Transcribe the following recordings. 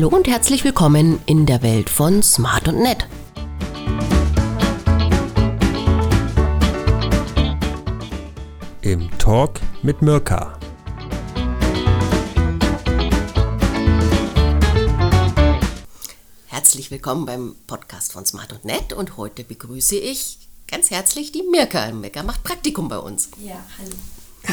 Hallo und herzlich willkommen in der Welt von Smart und Nett. Im Talk mit Mirka. Herzlich willkommen beim Podcast von Smart und Nett und heute begrüße ich ganz herzlich die Mirka. Mirka macht Praktikum bei uns. Ja, hallo.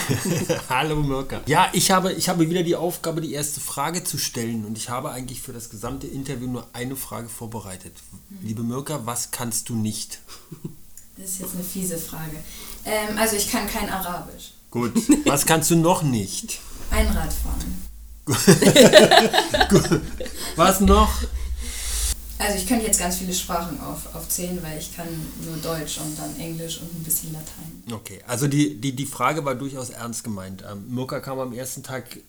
Hallo Mirka. Ja, ich habe, ich habe wieder die Aufgabe, die erste Frage zu stellen. Und ich habe eigentlich für das gesamte Interview nur eine Frage vorbereitet. Liebe Mirka, was kannst du nicht? Das ist jetzt eine fiese Frage. Ähm, also ich kann kein Arabisch. Gut. Was kannst du noch nicht? Einrad fahren. Was noch? Also ich könnte jetzt ganz viele Sprachen auf, aufzählen, weil ich kann nur Deutsch und dann Englisch und ein bisschen Latein. Okay, also die, die, die Frage war durchaus ernst gemeint. Ähm, Mirka kam am ersten Tag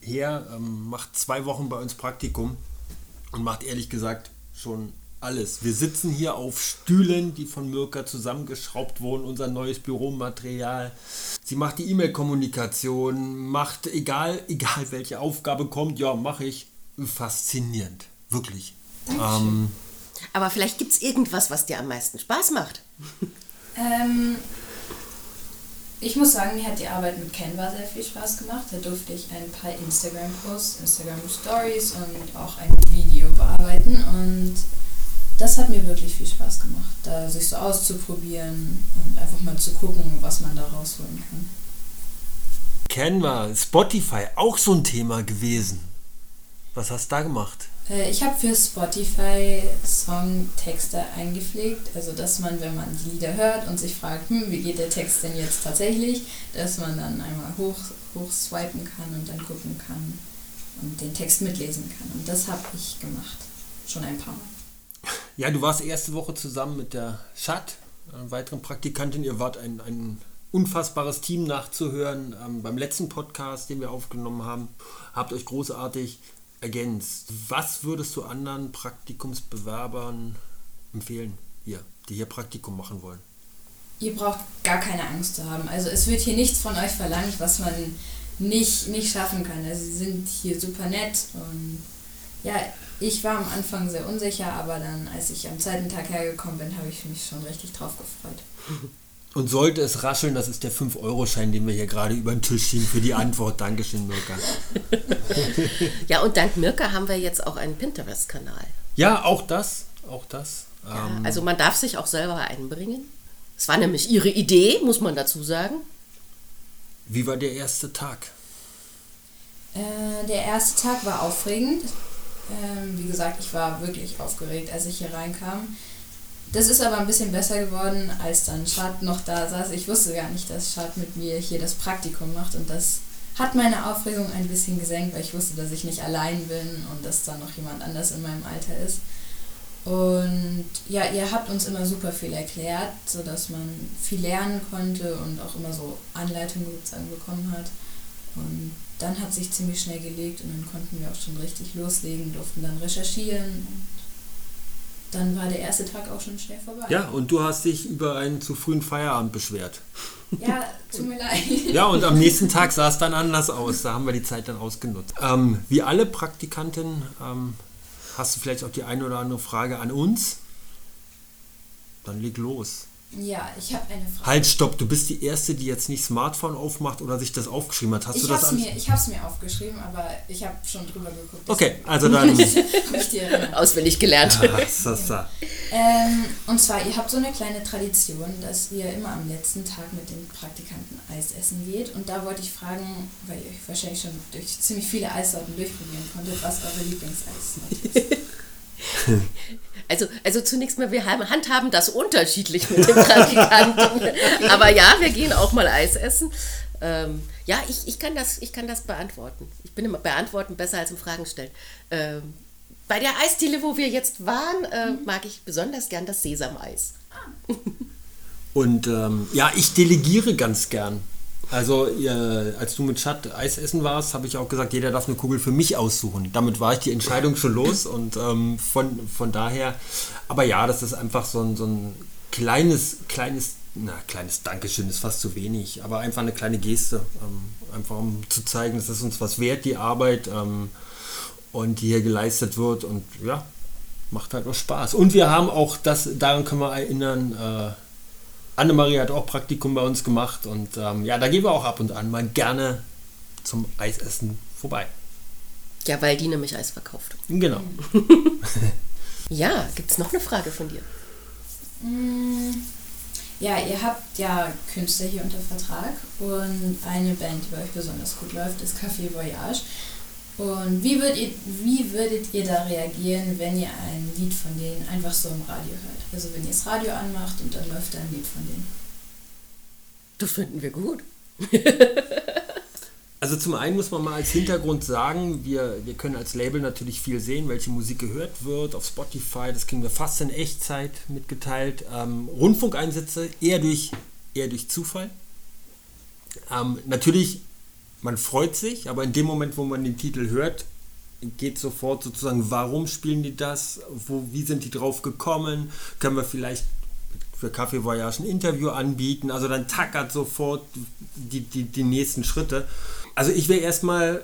her, ähm, macht zwei Wochen bei uns Praktikum und macht ehrlich gesagt schon alles. Wir sitzen hier auf Stühlen, die von Mirka zusammengeschraubt wurden, unser neues Büromaterial. Sie macht die E-Mail-Kommunikation, macht egal, egal welche Aufgabe kommt, ja, mache ich. Faszinierend, wirklich. Ähm, Aber vielleicht gibt es irgendwas, was dir am meisten Spaß macht. Ähm, ich muss sagen, mir hat die Arbeit mit Canva sehr viel Spaß gemacht. Da durfte ich ein paar Instagram-Posts, Instagram-Stories und auch ein Video bearbeiten. Und das hat mir wirklich viel Spaß gemacht, da sich so auszuprobieren und einfach mal zu gucken, was man da rausholen kann. Canva, Spotify, auch so ein Thema gewesen. Was hast du da gemacht? Äh, Ich habe für Spotify Songtexte eingepflegt, also dass man, wenn man Lieder hört und sich fragt, hm, wie geht der Text denn jetzt tatsächlich, dass man dann einmal hoch, hoch swipen kann und dann gucken kann und den Text mitlesen kann. Und das habe ich gemacht, schon ein paar Mal. Ja, du warst erste Woche zusammen mit der Schat, einer weiteren Praktikantin. Ihr wart ein, ein unfassbares Team nachzuhören. Ähm, beim letzten Podcast, den wir aufgenommen haben, habt euch großartig ergänzt. Was würdest du anderen Praktikumsbewerbern empfehlen, hier, die hier Praktikum machen wollen? Ihr braucht gar keine Angst zu haben. Also es wird hier nichts von euch verlangt, was man nicht, nicht schaffen kann. Also sie sind hier super nett und ja, ich war am Anfang sehr unsicher, aber dann, als ich am zweiten Tag hergekommen bin, habe ich mich schon richtig drauf gefreut. Und sollte es rascheln, das ist der 5-Euro-Schein, den wir hier gerade über den Tisch ziehen für die Antwort. Dankeschön, Mirka. Ja, und dank Mirka haben wir jetzt auch einen Pinterest-Kanal. Ja, auch das, auch das. Ja, Ähm, also man darf sich auch selber einbringen. Es war nämlich ihre Idee, muss man dazu sagen. wie war der erste Tag? Äh, der erste Tag war aufregend. Ähm, wie gesagt, ich war wirklich aufgeregt, als ich hier reinkam. Das ist aber ein bisschen besser geworden, als dann Schad noch da saß. Ich wusste gar nicht, dass Schad mit mir hier das Praktikum macht und das hat meine Aufregung ein bisschen gesenkt, weil ich wusste, dass ich nicht allein bin und dass da noch jemand anders in meinem Alter ist. Und ja, ihr habt uns immer super viel erklärt, sodass man viel lernen konnte und auch immer so Anleitungen sozusagen bekommen hat. Und dann hat sich ziemlich schnell gelegt und dann konnten wir auch schon richtig loslegen, durften dann recherchieren. Dann war der erste Tag auch schon schnell vorbei. Ja, und du hast dich über einen zu frühen Feierabend beschwert. Ja, tut mir leid. Ja, und am nächsten Tag sah es dann anders aus. Da haben wir die Zeit dann ausgenutzt. Ähm, wie alle Praktikanten ähm, hast du vielleicht auch die eine oder andere Frage an uns. Dann leg los. Ja, ich habe eine Frage. Halt, stopp, du bist die Erste, die jetzt nicht Smartphone aufmacht oder sich das aufgeschrieben hat. Hast Ich du das habe es mir, ich hab's mir aufgeschrieben, aber ich habe schon drüber geguckt. Okay, also dann. Auswendig gelernt. Ah, ist das da. Ähm, und zwar, ihr habt so eine kleine Tradition, dass ihr immer am letzten Tag mit den Praktikanten Eis essen geht. Und da wollte ich fragen, weil ihr euch wahrscheinlich schon durch ziemlich viele Eissorten durchprobieren konntet, was eure Lieblingseissorte ist. Also, also zunächst mal, wir haben, handhaben das unterschiedlich mit den Praktikanten. Aber ja, wir gehen auch mal Eis essen. Ähm, ja, ich, ich, kann das, ich kann das beantworten. Ich bin immer beantworten besser als im Fragen stellen. Ähm, bei der Eisdiele, wo wir jetzt waren, äh, mag ich besonders gern das Sesameis. Und ähm, ja, ich delegiere ganz gern. Also, ihr, als du mit Chat Eis essen warst, habe ich auch gesagt, jeder darf eine Kugel für mich aussuchen. Damit war ich die Entscheidung schon los und ähm, von, von daher, aber ja, das ist einfach so ein, so ein kleines, kleines, na, kleines Dankeschön ist fast zu wenig, aber einfach eine kleine Geste. Ähm, einfach um zu zeigen, es ist uns was wert, die Arbeit. Ähm, und die hier geleistet wird und ja, macht halt auch Spaß. Und wir haben auch das, daran können wir erinnern, äh, Annemarie hat auch Praktikum bei uns gemacht und ähm, ja, da gehen wir auch ab und an mal gerne zum Eisessen vorbei. Ja, weil die nämlich Eis verkauft. Genau. ja, gibt es noch eine Frage von dir? Mm, ja, ihr habt ja Künstler hier unter Vertrag und eine Band, die bei euch besonders gut läuft, ist Café Voyage. Und wie würdet, ihr, wie würdet ihr da reagieren, wenn ihr ein Lied von denen einfach so im Radio hört? Also wenn ihr das Radio anmacht und dann läuft da ein Lied von denen. Das finden wir gut. also zum einen muss man mal als Hintergrund sagen, wir, wir können als Label natürlich viel sehen, welche Musik gehört wird auf Spotify. Das kriegen wir fast in Echtzeit mitgeteilt. Ähm, Rundfunkeinsätze eher durch, eher durch Zufall. Ähm, natürlich man freut sich, aber in dem Moment, wo man den Titel hört, geht sofort sozusagen, warum spielen die das? Wo, wie sind die drauf gekommen? Können wir vielleicht für Café Voyage ein Interview anbieten? Also dann tackert sofort die, die, die nächsten Schritte. Also ich wäre erstmal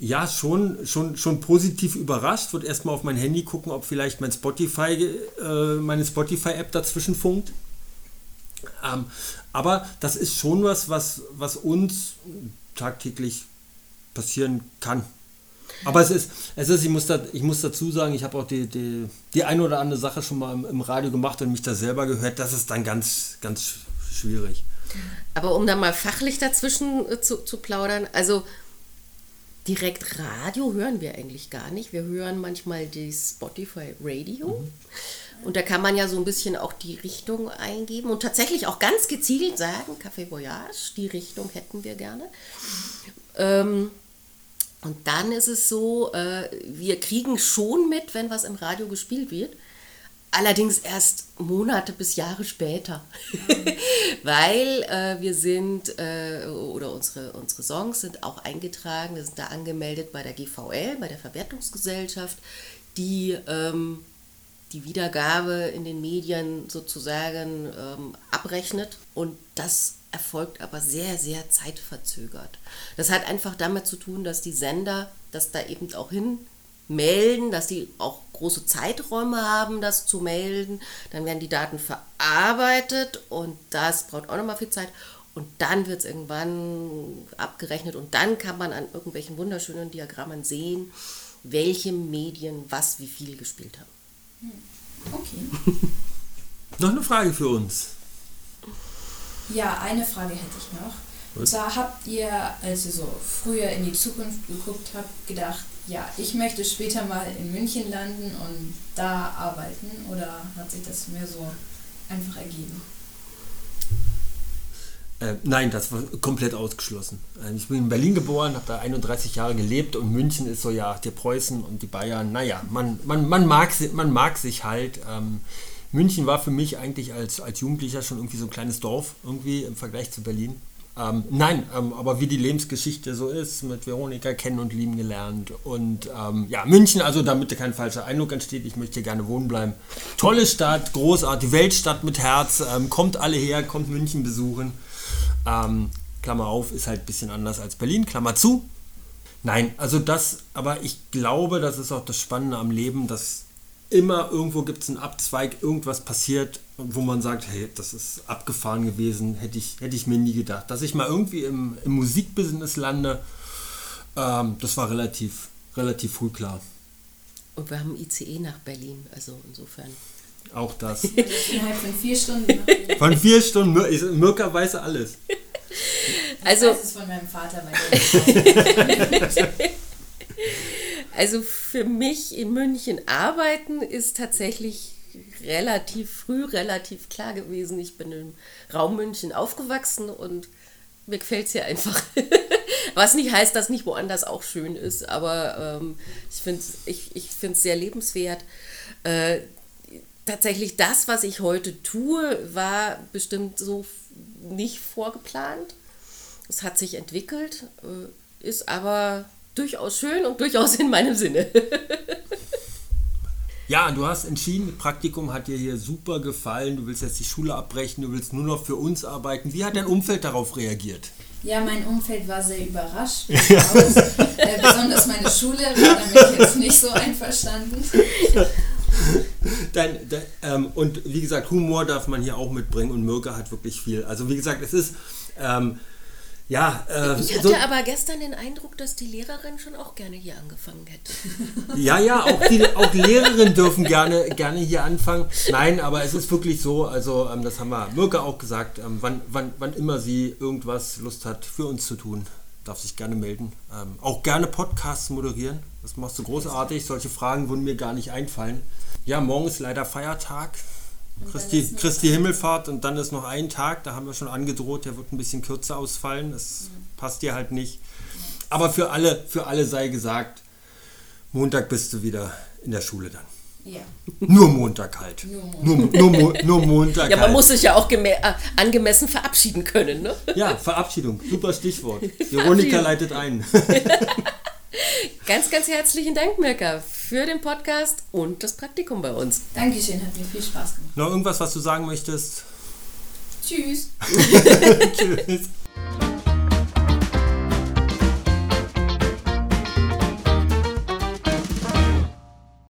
ja, schon, schon, schon positiv überrascht. Würde erstmal auf mein Handy gucken, ob vielleicht mein Spotify, äh, meine Spotify-App dazwischen funkt. Ähm, aber das ist schon was, was, was uns tagtäglich passieren kann. Aber es ist, es ist ich, muss da, ich muss dazu sagen, ich habe auch die, die, die eine oder andere Sache schon mal im, im, Radio gemacht und mich da selber gehört. Das ist dann ganz, ganz schwierig. Aber um da mal fachlich dazwischen äh, zu, zu plaudern, also direkt Radio hören wir eigentlich gar nicht. Wir hören manchmal die Spotify Radio. Mhm. Und da kann man ja so ein bisschen auch die Richtung eingeben und tatsächlich auch ganz gezielt sagen, Café Voyage, die Richtung hätten wir gerne. Ähm, und dann ist es so, äh, wir kriegen schon mit, wenn was im Radio gespielt wird. Allerdings erst Monate bis Jahre später. Weil äh, wir sind, äh, oder unsere, unsere Songs sind auch eingetragen, wir sind da angemeldet bei der GVL, bei der Verwertungsgesellschaft, die ähm, die Wiedergabe in den Medien sozusagen ähm, abrechnet und das erfolgt aber sehr, sehr zeitverzögert. Das hat einfach damit zu tun, dass die Sender das da eben auch hin melden, dass die auch große Zeiträume haben, das zu melden. Dann werden die Daten verarbeitet und das braucht auch nochmal viel Zeit. Und dann wird es irgendwann abgerechnet und dann kann man an irgendwelchen wunderschönen Diagrammen sehen, welche Medien was wie viel gespielt haben. Okay. noch eine Frage für uns. Ja, eine Frage hätte ich noch. Und zwar habt ihr, als ihr so früher in die Zukunft geguckt habt, gedacht, ja, ich möchte später mal in München landen und da arbeiten oder hat sich das mehr so einfach ergeben? Äh, nein, das war komplett ausgeschlossen. Äh, ich bin in Berlin geboren, habe da 31 Jahre gelebt und München ist so, ja, die Preußen und die Bayern, naja, man, man, man, mag, man mag sich halt. Ähm, München war für mich eigentlich als, als Jugendlicher schon irgendwie so ein kleines Dorf, irgendwie im Vergleich zu Berlin. Ähm, nein, ähm, aber wie die Lebensgeschichte so ist, mit Veronika kennen und lieben gelernt. Und ähm, ja, München, also damit kein falscher Eindruck entsteht, ich möchte hier gerne wohnen bleiben. Tolle Stadt, großartig, Weltstadt mit Herz, ähm, kommt alle her, kommt München besuchen. Ähm, Klammer auf, ist halt ein bisschen anders als Berlin, Klammer zu. Nein, also das, aber ich glaube, das ist auch das Spannende am Leben, dass immer irgendwo gibt es einen Abzweig, irgendwas passiert, wo man sagt, hey, das ist abgefahren gewesen, hätte ich, hätte ich mir nie gedacht. Dass ich mal irgendwie im, im Musikbusiness lande, ähm, das war relativ, relativ früh klar. Und wir haben ICE nach Berlin, also insofern. Auch das. Innerhalb von vier Stunden. Von vier Stunden. Mirka weiß alles. Also, das ist von meinem Vater. also für mich in München arbeiten ist tatsächlich relativ früh, relativ klar gewesen. Ich bin im Raum München aufgewachsen und mir gefällt es hier einfach. Was nicht heißt, dass nicht woanders auch schön ist, aber ähm, ich finde es ich, ich sehr lebenswert. Äh, tatsächlich das, was ich heute tue, war bestimmt so nicht vorgeplant. Es hat sich entwickelt, äh, ist aber durchaus schön und durchaus in meinem Sinne. Ja, du hast entschieden, Praktikum hat dir hier super gefallen, du willst jetzt die Schule abbrechen, du willst nur noch für uns arbeiten. Wie hat dein Umfeld darauf reagiert? Ja, mein Umfeld war sehr überrascht. äh, besonders meine Schule war damit jetzt nicht so einverstanden. Dein, dein, ähm, und wie gesagt, Humor darf man hier auch mitbringen und Mirka hat wirklich viel. Also wie gesagt, es ist ähm, ja. Äh, ich hatte so, aber gestern den Eindruck, dass die Lehrerin schon auch gerne hier angefangen hätte. Ja, ja, auch die auch Lehrerinnen dürfen gerne, gerne hier anfangen. Nein, aber es ist wirklich so, also ähm, das haben wir Mirka auch gesagt, ähm, wann, wann, wann immer sie irgendwas Lust hat für uns zu tun, darf sich gerne melden. Ähm, auch gerne Podcasts moderieren. Das machst du großartig. Solche Fragen würden mir gar nicht einfallen. Ja, morgen ist leider Feiertag. Christi, Christi Himmelfahrt und dann ist noch ein Tag, da haben wir schon angedroht, der wird ein bisschen kürzer ausfallen. Das mhm. passt dir halt nicht. Aber für alle, für alle sei gesagt, Montag bist du wieder in der Schule dann. Ja. Nur Montag halt. Nur, Montag. Nur, nur, nur Montag. Ja, man halt. muss sich ja auch äh, angemessen verabschieden können, ne? Ja, Verabschiedung. Super Stichwort. Veronika leitet ein. ganz, ganz herzlichen Dank, Mirka, für den Podcast und das Praktikum bei uns. Dankeschön, hat mir viel Spaß gemacht. Noch irgendwas, was du sagen möchtest? Tschüss. Tschüss.